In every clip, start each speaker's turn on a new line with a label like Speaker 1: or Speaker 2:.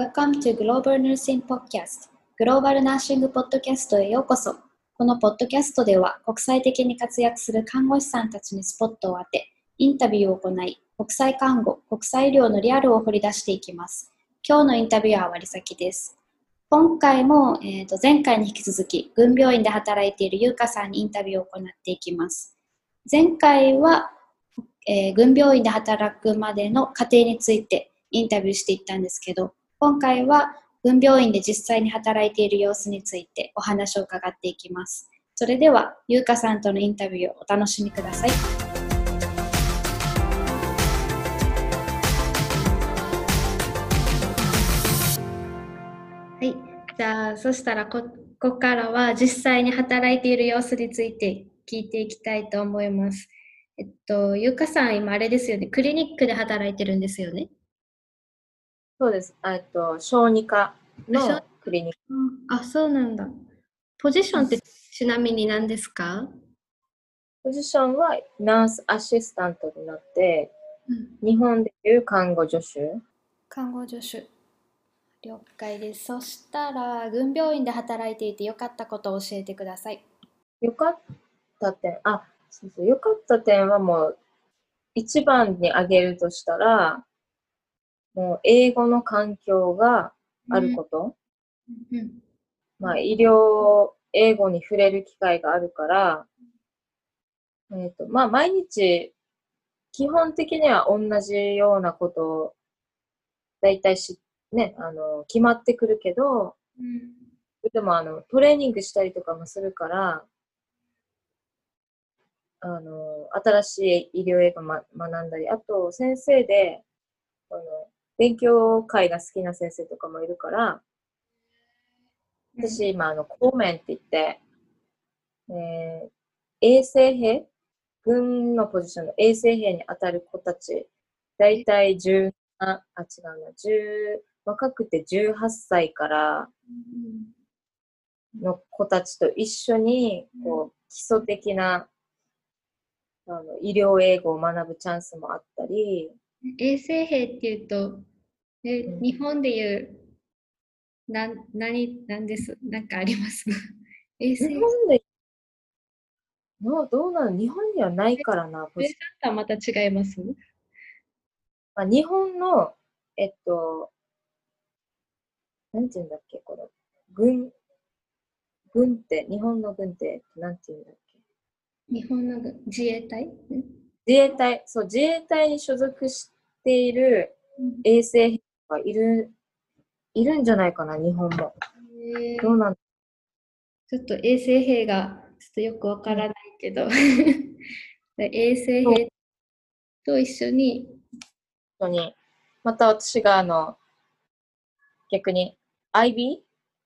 Speaker 1: Welcome to Global Nursing Podcast グローバルナーシングポッドキャストへようこそ。このポッドキャストでは国際的に活躍する看護師さんたちにスポットを当てインタビューを行い国際看護、国際医療のリアルを掘り出していきます。今日のインタビューは割崎です。今回も、えー、と前回に引き続き軍病院で働いている優香さんにインタビューを行っていきます。前回は、えー、軍病院で働くまでの過程についてインタビューしていったんですけど今回は軍病院で実際に働いている様子についてお話を伺っていきます。それでは、優香さんとのインタビューをお楽しみください。はい。じゃあ、そしたらこ、ここからは実際に働いている様子について聞いていきたいと思います。えっと、ゆかさん、今あれですよね、クリニックで働いてるんですよね。
Speaker 2: そうです。えっと、小児科のクリニック。
Speaker 1: あ、そうなんだ。ポジションってちなみに何ですか？
Speaker 2: ポジションはナースアシスタントになって、うん、日本でいう看護助手。
Speaker 1: 看護助手。了解です。そしたら、軍病院で働いていてよかったことを教えてください。
Speaker 2: よかった点、あ、そうそう、よかった点はもう、一番に挙げるとしたら、もう英語の環境があること。うん。うん、まあ、医療、英語に触れる機会があるから、えっ、ー、と、まあ、毎日、基本的には同じようなことを、だいたいし、ね、あの、決まってくるけど、うん、でも、あの、トレーニングしたりとかもするから、あの、新しい医療英語、ま、学んだり、あと、先生で、あの、勉強会が好きな先生とかもいるから、私今、あの、公面って言って、えー、衛生兵？軍のポジションの衛生兵に当たる子たち、だいたい10、あ、あ、違うな、10、若くて18歳からの子たちと一緒に、こう、基礎的な、あの、医療英語を学ぶチャンスもあったり。
Speaker 1: 衛生兵っていうと、え、うん、日本でいう、な、何、なんです、なんかあります？
Speaker 2: 衛生日本で、のどうなの？日本にはないからな。
Speaker 1: ポジはまた違います？
Speaker 2: あ日本の、えっと、なんて言うんだっけ、この、軍、軍って、日本の軍って、なんて言うんだっけ？
Speaker 1: 日本の軍、自衛隊？自
Speaker 2: 衛隊、そう、自衛隊に所属している衛生兵がいる、いるんじゃないかな、日本も。どうなん？
Speaker 1: ちょっと衛生兵がちょっとよくわからないけど 衛生兵と一緒に。
Speaker 2: 一緒に。また私があの、逆に IB?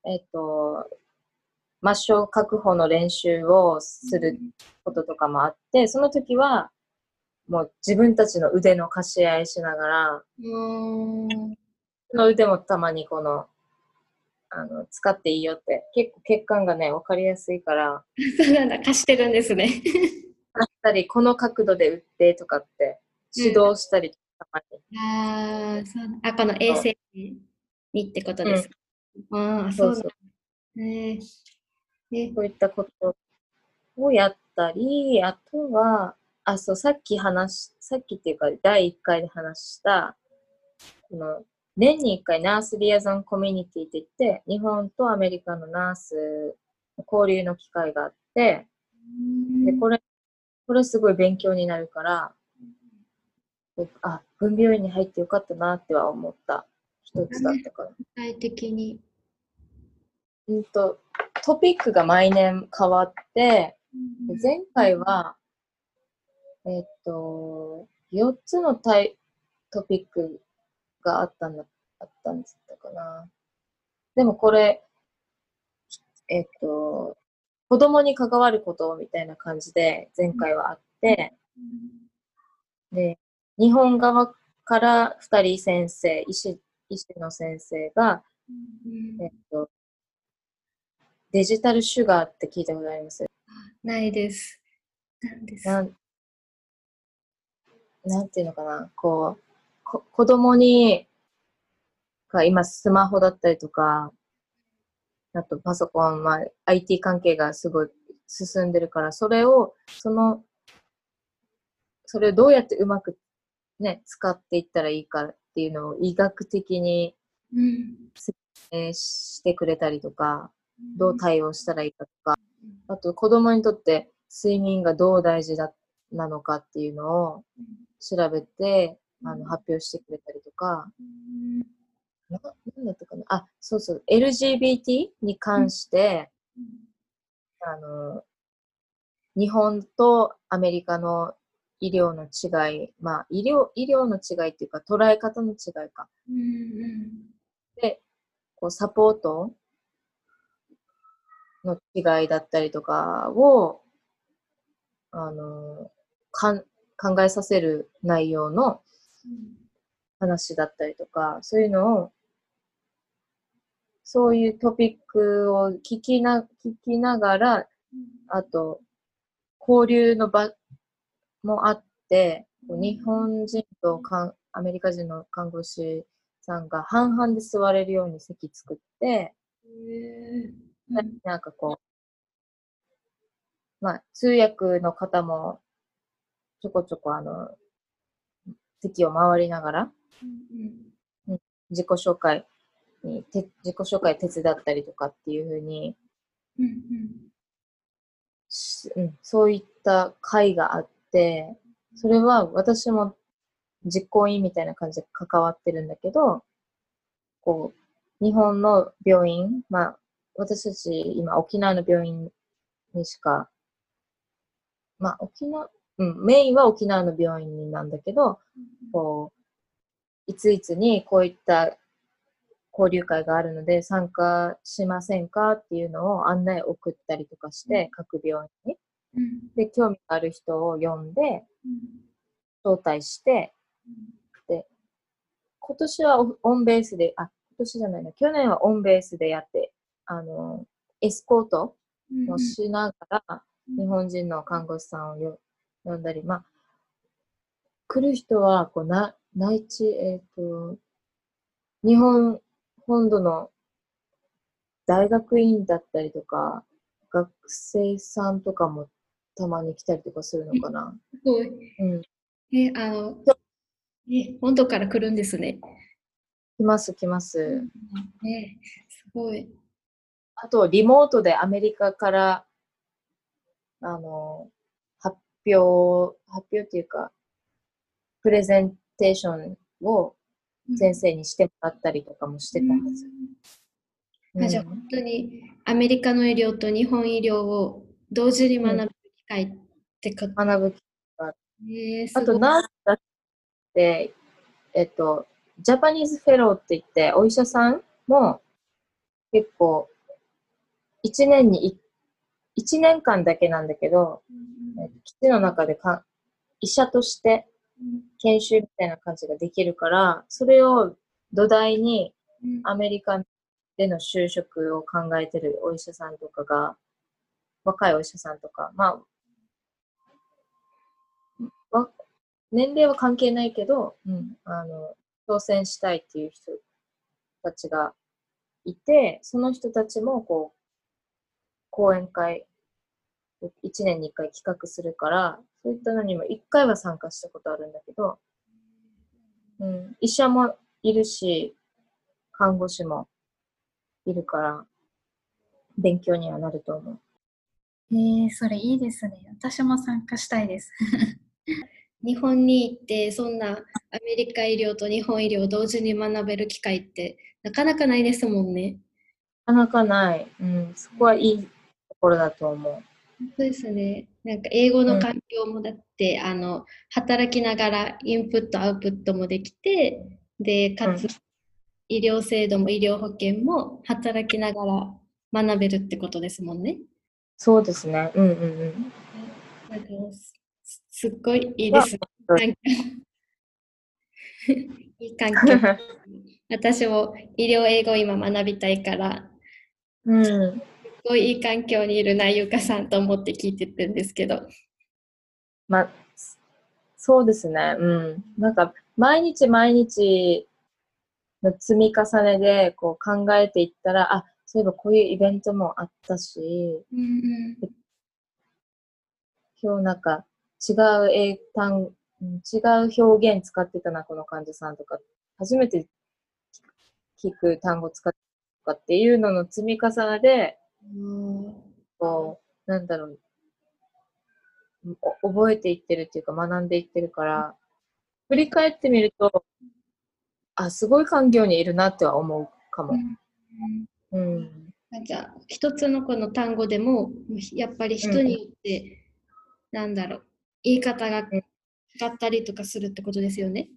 Speaker 2: えっと、抹消確保の練習をすることとかもあって、その時は、もう自分たちの腕の貸し合いしながら、うんの腕もたまにこの、あの、使っていいよって、結構血管がね、わかりやすいから。
Speaker 1: そうなんだ、貸してるんですね。
Speaker 2: あったり、この角度で打ってとかって指導したり、た
Speaker 1: まに。ああ、そうあ、この衛生にってことです。うん、ああ、そうそう。
Speaker 2: えー、こういったことをやったり、あとは、あ、そう、さっき話さっきっていうか、第1回で話した、この、年に1回ナースリアゾンコミュニティって言って、日本とアメリカのナースの交流の機会があって、で、これ、これすごい勉強になるから、あ、分病院に入ってよかったなっては思った一つだったから。具
Speaker 1: 体的に。
Speaker 2: うんと、トピックが毎年変わって、前回は、えっと、4つのタイトピックがあったんだ、あったんですかな。でもこれ、えっと、子供に関わることみたいな感じで前回はあって、で、日本側から2人先生、医師医師の先生が、えっと、デジタルシュガーって聞いたことあります？
Speaker 1: ないです。何です
Speaker 2: なんていうのかな、こう、こ子供にが今スマホだったりとか、あとパソコン、まあ、IT 関係がすごい進んでるから、それを、その、それをどうやってうまくね、使っていったらいいかっていうのを医学的に説明してくれたりとか、どう対応したらいいかとか、あと子供にとって睡眠がどう大事だなのかっていうのを調べて、あの発表してくれたりとか、ななんだったかな。あ、そうそう、LGBT に関して、あの、日本とアメリカの医療の違い、まあ、医療、医療の違いっていうか、捉え方の違いか。で、こう、サポートの違いだったりとかを、あの、かん考えさせる内容の話だったりとか、そういうのを、そういうトピックを聞きな、聞きながら、あと、交流の場もあって、日本人とかんアメリカ人の看護師さんが半々で座れるように席作って、なんかこう、まあ、通訳の方もちょこちょこあの、席を回りながら、自己紹介に、て自己紹介手伝ったりとかっていうふうに、しうん、そういった会があって、それは私も実行委員みたいな感じで関わってるんだけど、こう、日本の病院、まあ、私たち今沖縄の病院にしか、まあ沖縄、うん、メインは沖縄の病院なんだけど、こう、いついつにこういった交流会があるので参加しませんかっていうのを案内を送ったりとかして、各病院に。で、興味がある人を呼んで、招待して、で、今年はオオンベースで、あ、今年じゃないな、去年はオンベースでやって、あの、エスコートをしながら、日本人の看護師さんをよ呼んだり、まあ、来る人は、こう、な、内地、えっ、と、日本本土の大学院だったりとか、学生さんとかもたまに来たりとかするのかな。
Speaker 1: すごい。
Speaker 2: うん。
Speaker 1: え、あの、え、本土から来るんですね。
Speaker 2: 来ます、来ます。
Speaker 1: ね、すごい。
Speaker 2: あと、リモートでアメリカから、あの、発表、発表っていうか、プレゼンテーションを先生にしてもらったりとかもしてたんですよ。
Speaker 1: あじゃあ本当にアメリカの医療と日本医療を同時に学ぶ機会ってか、
Speaker 2: 学ぶ。
Speaker 1: えー、すごい。
Speaker 2: あと、ナースだって、えっと、ジャパニーズフェローって言って、お医者さんも結構、一年にい、一年間だけなんだけど、えっと基地の中でか医者として研修みたいな感じができるから、それを土台に
Speaker 1: うん。
Speaker 2: アメリカでの就職を考えてるお医者さんとかが、若いお医者さんとか、まあ、わ年齢は関係ないけど、うん、あの、挑戦したいっていう人たちがいて、その人たちも、こう、講演会、1年に1回企画するから、そういったのにも1回は参加したことあるんだけど、うん、医者もいるし、看護師もいるから、勉強にはなると思う。
Speaker 1: えー、それいいですね。私も参加したいです。日本に行ってそんなアメリカ医療と日本医療を同時に学べる機会ってなかなかないですもんね。
Speaker 2: なかなかない。うん、そこはいいところだと思う。
Speaker 1: そうですね。なんか英語の環境もだって、あの働きながらインプットアウトプットもできて、でかつ、
Speaker 2: うん
Speaker 1: 医療制度も医療保険も働きながら学べるってことですもんね。
Speaker 2: そうですね。うんうんうん。
Speaker 1: なんかすすっごいいいです いい環境。私も医療英語を今学びたいから、
Speaker 2: うん。
Speaker 1: すごいいい環境にいるな、ゆかさんと思って聞いてるんですけど。
Speaker 2: まあ、そうですね。うん。なんか、毎日毎日、の積み重ねでこう考えていったら、あ、そういえばこういうイベントもあったし、
Speaker 1: うんうん
Speaker 2: 今日なんか違う英単、うん違う表現使ってたな、この患者さんとか、初めて聞く単語使ってたとかっていうのの積み重ねで、
Speaker 1: うん
Speaker 2: こう、なんだろう、お覚えていってるっていうか学んでいってるから、振り返ってみると、あ、すごい環境にいるなっては思うかも。うん。
Speaker 1: じゃあ一つのこの単語でもやっぱり人によって、なんだろう言い方が違ったりとかするってことですよね。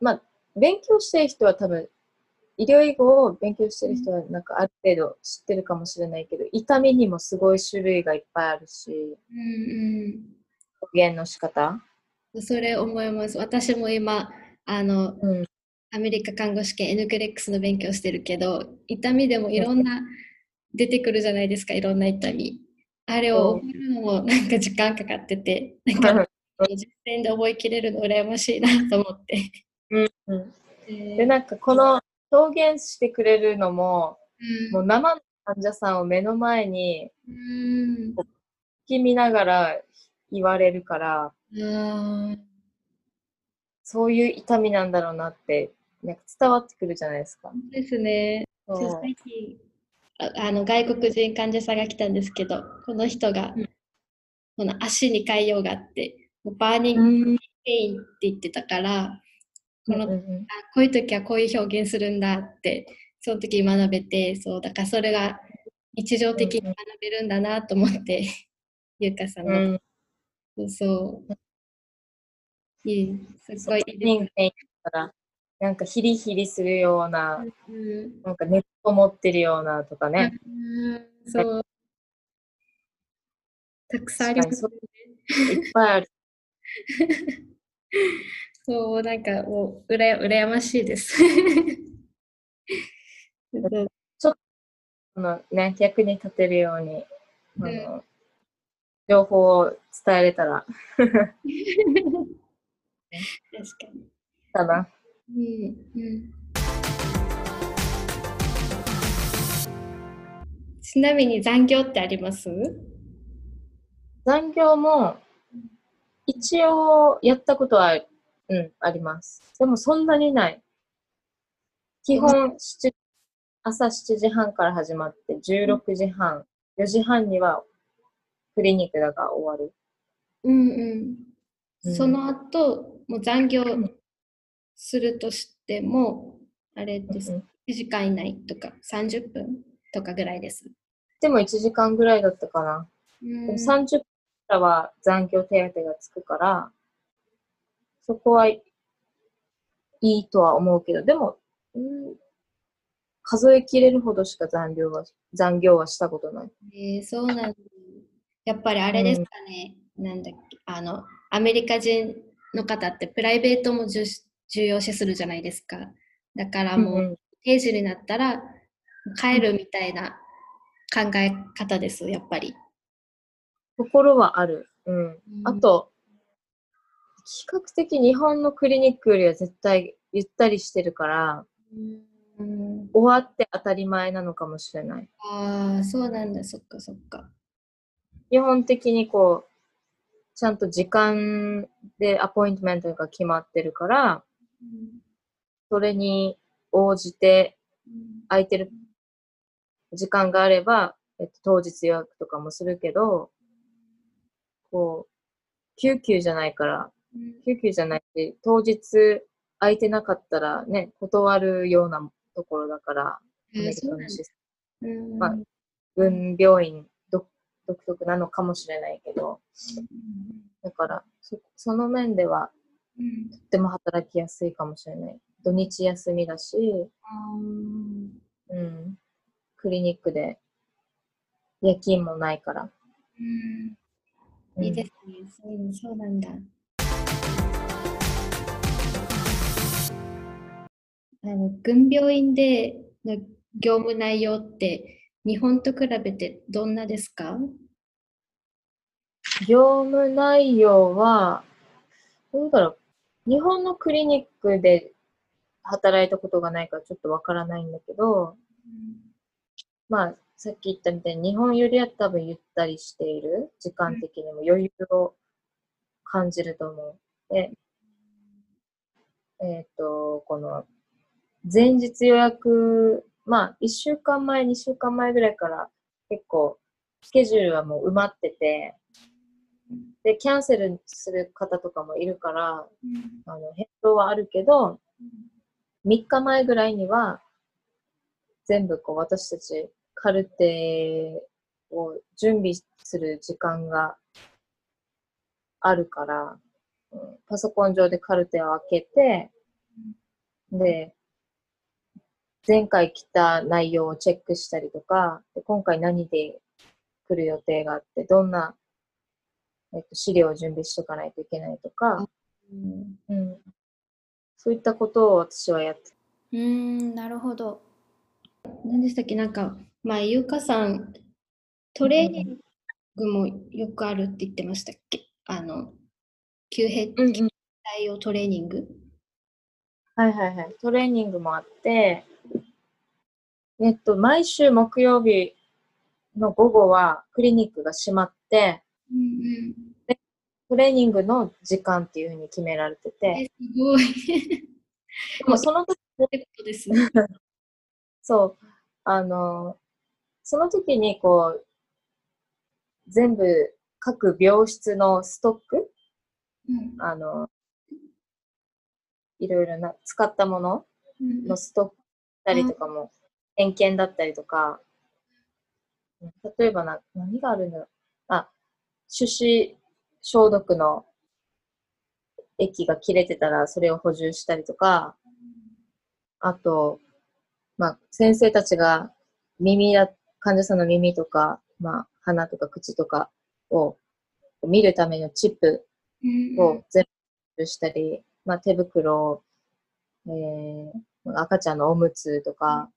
Speaker 2: まあ、勉強してる人は多分、医療医語を勉強してる人はなんかある程度知ってるかもしれないけど、痛みにもすごい種類がいっぱいあるし、
Speaker 1: うん
Speaker 2: 表現の仕方？
Speaker 1: うん、それ思います。私も今あの
Speaker 2: うん。
Speaker 1: アメリカ看護師研 NCLEX の勉強してるけど痛みでもいろんな出てくるじゃないですかいろんな痛み。あれを覚えるのもなんか時間かかっててなんか実践で覚えきれるの羨ましいなと思って。
Speaker 2: うんうん
Speaker 1: えー
Speaker 2: で、なんかこの表現してくれるのも、
Speaker 1: うん。
Speaker 2: もう生の患者さんを目の前に
Speaker 1: うん
Speaker 2: 聞き見ながら言われるから、
Speaker 1: あ
Speaker 2: そういう痛みなんだろうなって、なんか伝わってくるじゃないですか。
Speaker 1: ーですね。ああの外国人患者さんが来たんですけど、この人が、
Speaker 2: うん。
Speaker 1: この足に潰瘍があって、もう burning
Speaker 2: うん。
Speaker 1: pain って言ってたから、この
Speaker 2: うんう
Speaker 1: こういう時はこういう表現するんだって、その時学べて、そう、だからそれが日常的に学べるんだなと思って、ゆうかさんの、
Speaker 2: うん。
Speaker 1: そう。いい、すごい。
Speaker 2: なんかヒリヒリするような、
Speaker 1: うん
Speaker 2: なんか熱を持ってるようなとかね。
Speaker 1: うんそう。たくさんあります
Speaker 2: 確かいっぱいある。
Speaker 1: そう、なんかもう、うらや羨ましいです。そう
Speaker 2: あのね、役に立てるように、あ
Speaker 1: うん
Speaker 2: の情報を伝えれたら、
Speaker 1: 確かに。
Speaker 2: かな。
Speaker 1: うんうんちなみに残業ってあります？
Speaker 2: 残業も、一応やったことは、うん、あります。でもそんなにない。基本、7朝7時半から始まって、16時半、4時半にはクリニックだが終わる。
Speaker 1: うんうん。
Speaker 2: うん
Speaker 1: その後、もう残業するとしても、あれです。
Speaker 2: うん
Speaker 1: 1時間以内とか30分とかぐらいです。
Speaker 2: でも1時間ぐらいだったかな。
Speaker 1: うん
Speaker 2: でも30分からは残業手当がつくから、そこはいいとは思うけど、でも、うん数えきれるほどしか残業は残業はしたことない。
Speaker 1: えーそうなんだ。やっぱりあれですかね、なんだっけ、あの、アメリカ人の方ってプライベートも重要視するじゃないですか。だからもう、
Speaker 2: うん
Speaker 1: 定時になったら帰るみたいな考え方です、やっぱり。
Speaker 2: ところはある。うん。あと、比較的日本のクリニックよりは絶対ゆったりしてるから、
Speaker 1: うん、
Speaker 2: 終わって当たり前なのかもしれない。
Speaker 1: ああ、そうなんだ、そっかそっか。
Speaker 2: 基本的にこう、ちゃんと時間でアポイントメントが決まってるから、それに応じて空いてる時間があれば、えっと、当日予約とかもするけど、こう、救急じゃないから、救急じゃないし、当日空いてなかったらね、断るようなところだから、アメリカのシステ
Speaker 1: うん
Speaker 2: まあ病院独独特なのかもしれないけど、だからそ、その面では
Speaker 1: うん。
Speaker 2: とっても働きやすいかもしれない。土日休みだし、うん、クリニックで夜勤もないから。
Speaker 1: うん。
Speaker 2: うん。
Speaker 1: いいですね、そうそうなんだ。あの軍病院での業務内容って日本と比べてどんなですか？
Speaker 2: 業務内容は、どうだろう。日本のクリニックで働いたことがないからちょっとわからないんだけど、まあ、さっき言ったみたいに日本よりは多分ゆったりしている、時間的にも余裕を感じると思う。で、えっ、と、この前日予約、まあ、1週間前、2週間前ぐらいから結構スケジュールはもう埋まってて、で、キャンセルする方とかもいるから、あの変動はあるけど、3日前ぐらいには、全部こう私たちカルテを準備する時間があるから、パソコン上でカルテを開けて、で、前回来た内容をチェックしたりとか、で今回何で来る予定があって、どんな、えっと、資料を準備しとかないといけないとか、
Speaker 1: うん。
Speaker 2: うん、そういったことを私はやって
Speaker 1: うーん、なるほど。何でしたっけ？なんか、まあ、ゆうかさん、トレーニングもよくあるって言ってましたっけ？あの、急変
Speaker 2: うんうん。
Speaker 1: 対応トレーニング？
Speaker 2: はいはいはい。トレーニングもあって、えっと、毎週木曜日の午後はクリニックが閉まって、
Speaker 1: うんうん。
Speaker 2: トレーニングの時間っていうふうに決められて
Speaker 1: え、
Speaker 2: て、
Speaker 1: すごい。
Speaker 2: でもその時、
Speaker 1: ことですね。
Speaker 2: そう、あの、その時にこう、全部各病室のストック、
Speaker 1: うん
Speaker 2: あの、いろいろな使ったもの
Speaker 1: うん
Speaker 2: のストックたりとかも、偏見だったりとか、例えばな、何があるんだろう。あ、手指消毒の液が切れてたらそれを補充したりとか、あと、まあ、先生たちが耳や、患者さんの耳とか、まあ、鼻とか口とかを見るためのチップ
Speaker 1: うん。
Speaker 2: を全部したり、まあ、手袋を、えー赤ちゃんのおむつとか、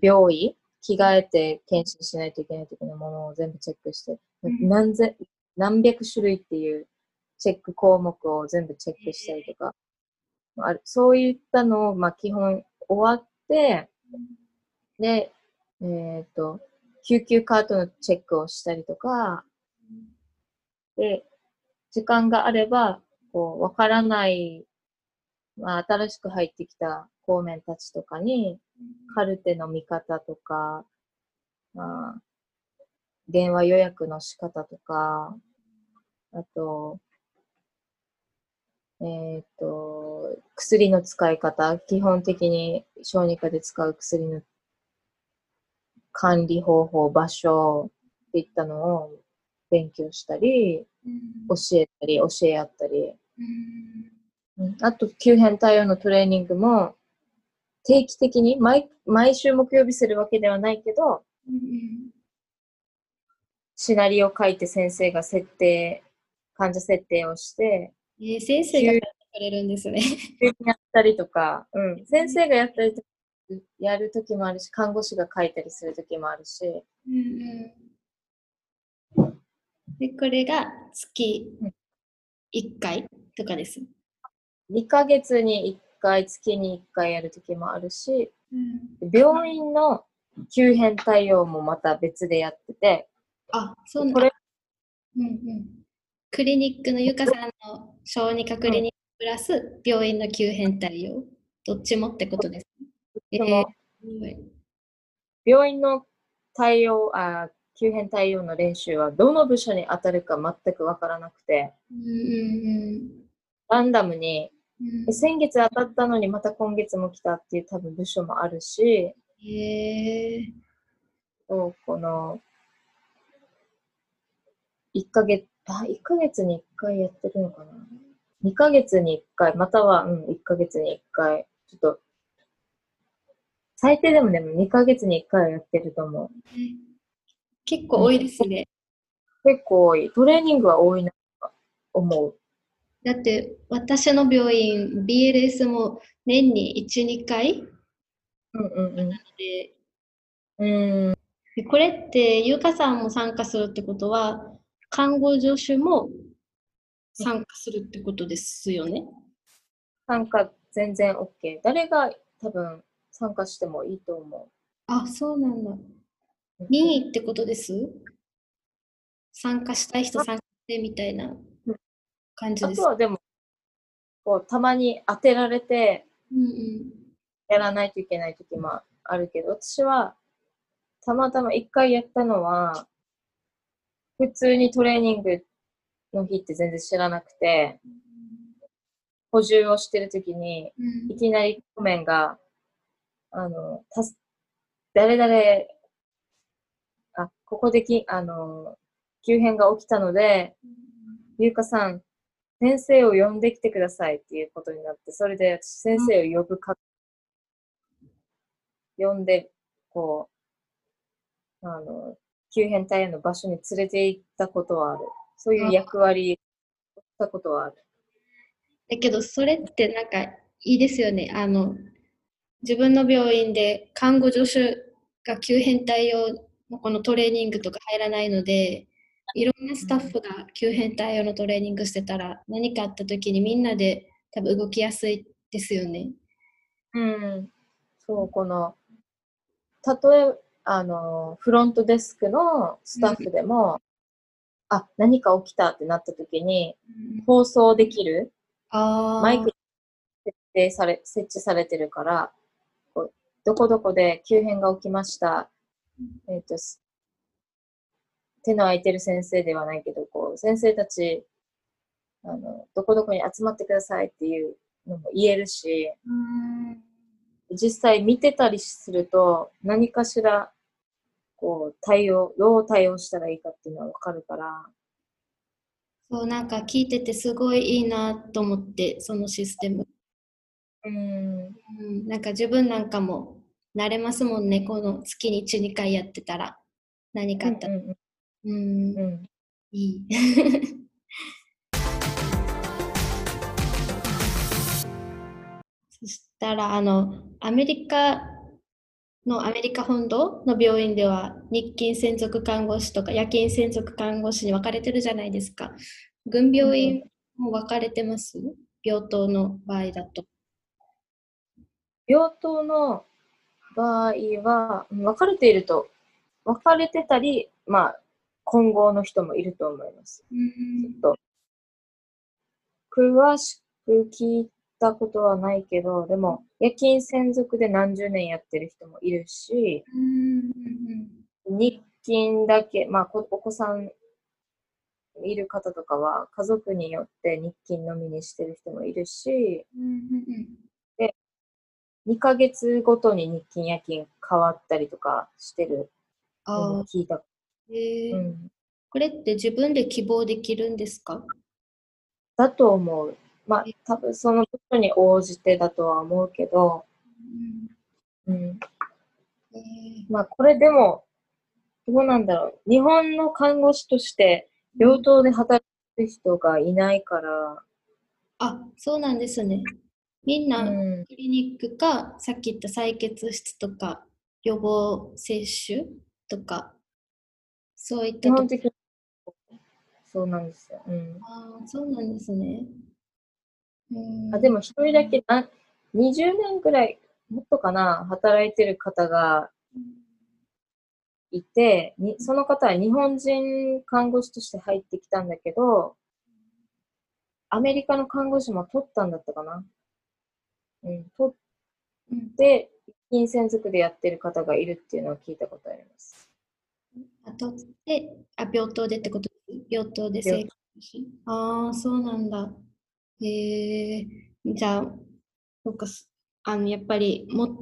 Speaker 2: 病院、着替えて検診しないといけない時のものを全部チェックして、
Speaker 1: うん。
Speaker 2: 何千何百種類っていうチェック項目を全部チェックしたりとか、あるそういったのを、まあ、基本終わって、で、えっ、と、救急カートのチェックをしたりとか、で、時間があれば、こう、わからない、まあ、新しく入ってきた公面たちとかに、カルテの見方とか、まあ、電話予約の仕方とか、あと、えっ、と、薬の使い方、基本的に小児科で使う薬の管理方法、場所っていったのを勉強したり、
Speaker 1: うん。
Speaker 2: 教えたり、教え合ったり、あと、急変対応のトレーニングも、定期的に毎、毎週木曜日するわけではないけど、
Speaker 1: うん
Speaker 2: シナリオを書いて先生が設定、患者設定をして、
Speaker 1: えー先生がやってくれるんですね。
Speaker 2: やったりとか、うん、先生がやったりとやるときもあるし、看護師が書いたりするときもあるし、
Speaker 1: で、これが月1回とかです。
Speaker 2: 2ヶ月に1回、月に1回やるときもあるし、病院の急変対応もまた別でやってて、
Speaker 1: あ、そうなん
Speaker 2: これ、
Speaker 1: うんうん。クリニックのゆかさんの小児科クリニックプラス病院の急変対応、どっちもってことですね。えー
Speaker 2: 病院の対応あ、急変対応の練習はどの部署に当たるか全くわからなくて、
Speaker 1: うんうん
Speaker 2: ランダムに、
Speaker 1: うん
Speaker 2: え先月当たったのにまた今月も来たっていう多分部署もあるし、
Speaker 1: へえ
Speaker 2: そうこの、1ヶ月、あ、1ヶ月に1回やってるのかな ?2 ヶ月に1回、または、うん、1ヶ月に1回、ちょっと、最低でもでも2ヶ月に1回はやってると思う。
Speaker 1: 結構多いですね。
Speaker 2: 結構多い。トレーニングは多いなと思う。
Speaker 1: だって私の病院 BLS も年に1、2回
Speaker 2: うんうんうん。
Speaker 1: で
Speaker 2: うーん、
Speaker 1: でこれってゆかさんも参加するってことは看護助手も参加するってことですよね？
Speaker 2: 参加全然 OK。誰が多分参加してもいいと思
Speaker 1: あ、そうなんだ。
Speaker 2: う。
Speaker 1: 任意ってことです？参加したい人参加してみたいな感じです
Speaker 2: あと。はでも、こう、たまに当てられて
Speaker 1: うんうん。
Speaker 2: やらないといけない時もあるけど、私は、たまたま一回やったのは、普通にトレーニングの日って全然知らなくて、補充をしてる時に、
Speaker 1: うん
Speaker 2: いきなりコメンが、あの、たす、誰々、あ、ここでき、あの、急変が起きたので、ゆうかさん、先生を呼んできてくださいっていうことになって、それで私先生を呼ぶか、呼んで、こう、あの、急変隊への場所に連れて行ったことはある。そういう役割をしたことはある。
Speaker 1: だけど、それってなんかいいですよね。あの、自分の病院で看護助手が急変対応のこのトレーニングとか入らないので、いろんなスタッフが急変対応のトレーニングしてたら、何かあった時にみんなで多分動きやすいですよね。
Speaker 2: うん。そう、この、たとえ、あの、フロントデスクのスタッフでも、あ、何か起きたってなった時に、放送できる。マイク設定され、設置されてるから、こうどこどこで急変が起きました。えっ、と、す手の空いてる先生ではないけど、こう、先生たち、あの、どこどこに集まってくださいっていうのも言えるし、
Speaker 1: うん
Speaker 2: 実際見てたりすると、何かしら、こう、対応、どう対応したらいいかっていうのはわかるから、
Speaker 1: そう、なんか聞いててすごいいいなと思って、そのシステム。
Speaker 2: うん、
Speaker 1: うん、なんか自分なんかも慣れますもんね、この月に1、2回やってたら。何かあったら。
Speaker 2: うん、
Speaker 1: うん、
Speaker 2: うん、
Speaker 1: いい。そしたら、あの、アメリカのアメリカ本土の病院では日勤専属看護師とか夜勤専属看護師に分かれてるじゃないですか。軍病院も分かれてます？病棟の場合だと。
Speaker 2: 病棟の場合は、うん分かれていると、分かれてたり、まあ、混合の人もいると思います。
Speaker 1: うん
Speaker 2: ちょっと、詳しく聞いたことはないけど、でも、夜勤専属で何十年やってる人もいるし、
Speaker 1: うん
Speaker 2: 日勤だけ、まあ、こお子さんいる方とかは、家族によって日勤のみにしてる人もいるし、2ヶ月ごとに日勤夜勤変わったりとかしてる聞いた。
Speaker 1: えー。
Speaker 2: うん、
Speaker 1: これって自分で希望できるんですか？
Speaker 2: だと思う。まあ、多分そのことに応じてだとは思うけど、うん、
Speaker 1: えー。
Speaker 2: まあ、これでも、どうなんだろう。日本の看護師として、病棟で働く人がいないから、
Speaker 1: あ、そうなんですね。みんな
Speaker 2: うん、
Speaker 1: クリニックか、さっき言った採血室とか、予防接種とか、そういったと
Speaker 2: 基本的にそうなんですよ。うん、
Speaker 1: あーそうなんですね。うん
Speaker 2: あでも、一人だけな、20年ぐらい、もっとかな、働いてる方がいて、にその方は日本人看護師として入ってきたんだけど、アメリカの看護師も取ったんだったかな。うん、取
Speaker 1: うん
Speaker 2: って、金専属でやってる方がいるっていうのを聞いたことあります。
Speaker 1: あとで、あ、病棟でってことです病棟で生活しああ、そうなんだ。へえじゃあ、そうか、すあの、やっぱりも、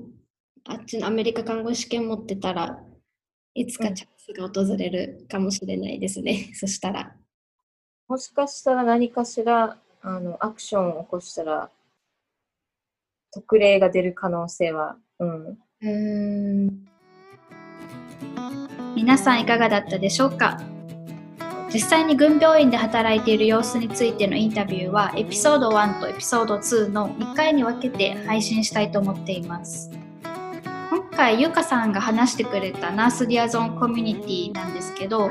Speaker 1: あっちのアメリカ看護師試験持ってたらいつか
Speaker 2: うん
Speaker 1: チャンスが訪れるかもしれないですね。そしたら。
Speaker 2: もしかしたら何かしら、あの、アクションを起こしたら、特例が出る可能性は、うん。
Speaker 1: うーん。
Speaker 3: 皆さんいかがだったでしょうか？実際に軍病院で働いている様子についてのインタビューはエピソード1とエピソード2の2回に分けて配信したいと思っています。今回ゆかさんが話してくれたナースディアゾンコミュニティなんですけど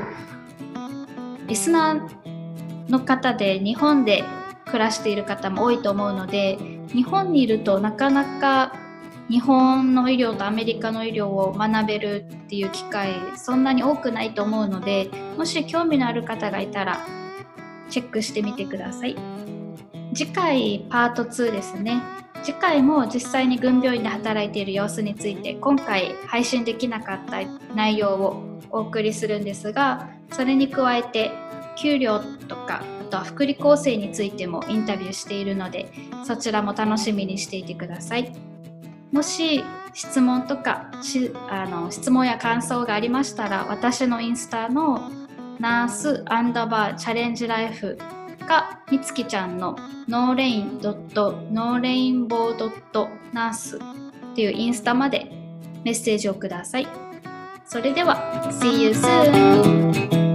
Speaker 3: リスナーの方で日本で暮らしている方も多いと思うので
Speaker 1: 日本にいるとなかなか日本の医療とアメリカの医療を学べるっていう機会そんなに多くないと思うのでもし興味のある方がいたらチェックしてみてください。次回パート2ですね。次回も実際に軍病院で働いている様子について今回配信できなかった内容をお送りするんですがそれに加えて給料とかあとは福利厚生についてもインタビューしているのでそちらも楽しみにしていてください。もし質問とかしあの質問や感想がありましたら私のインスタのナースアンダーバーチャレンジライフかみつきちゃんのノーレインドットノーレインボードットナースっていうインスタまでメッセージをください。それでは See you soon!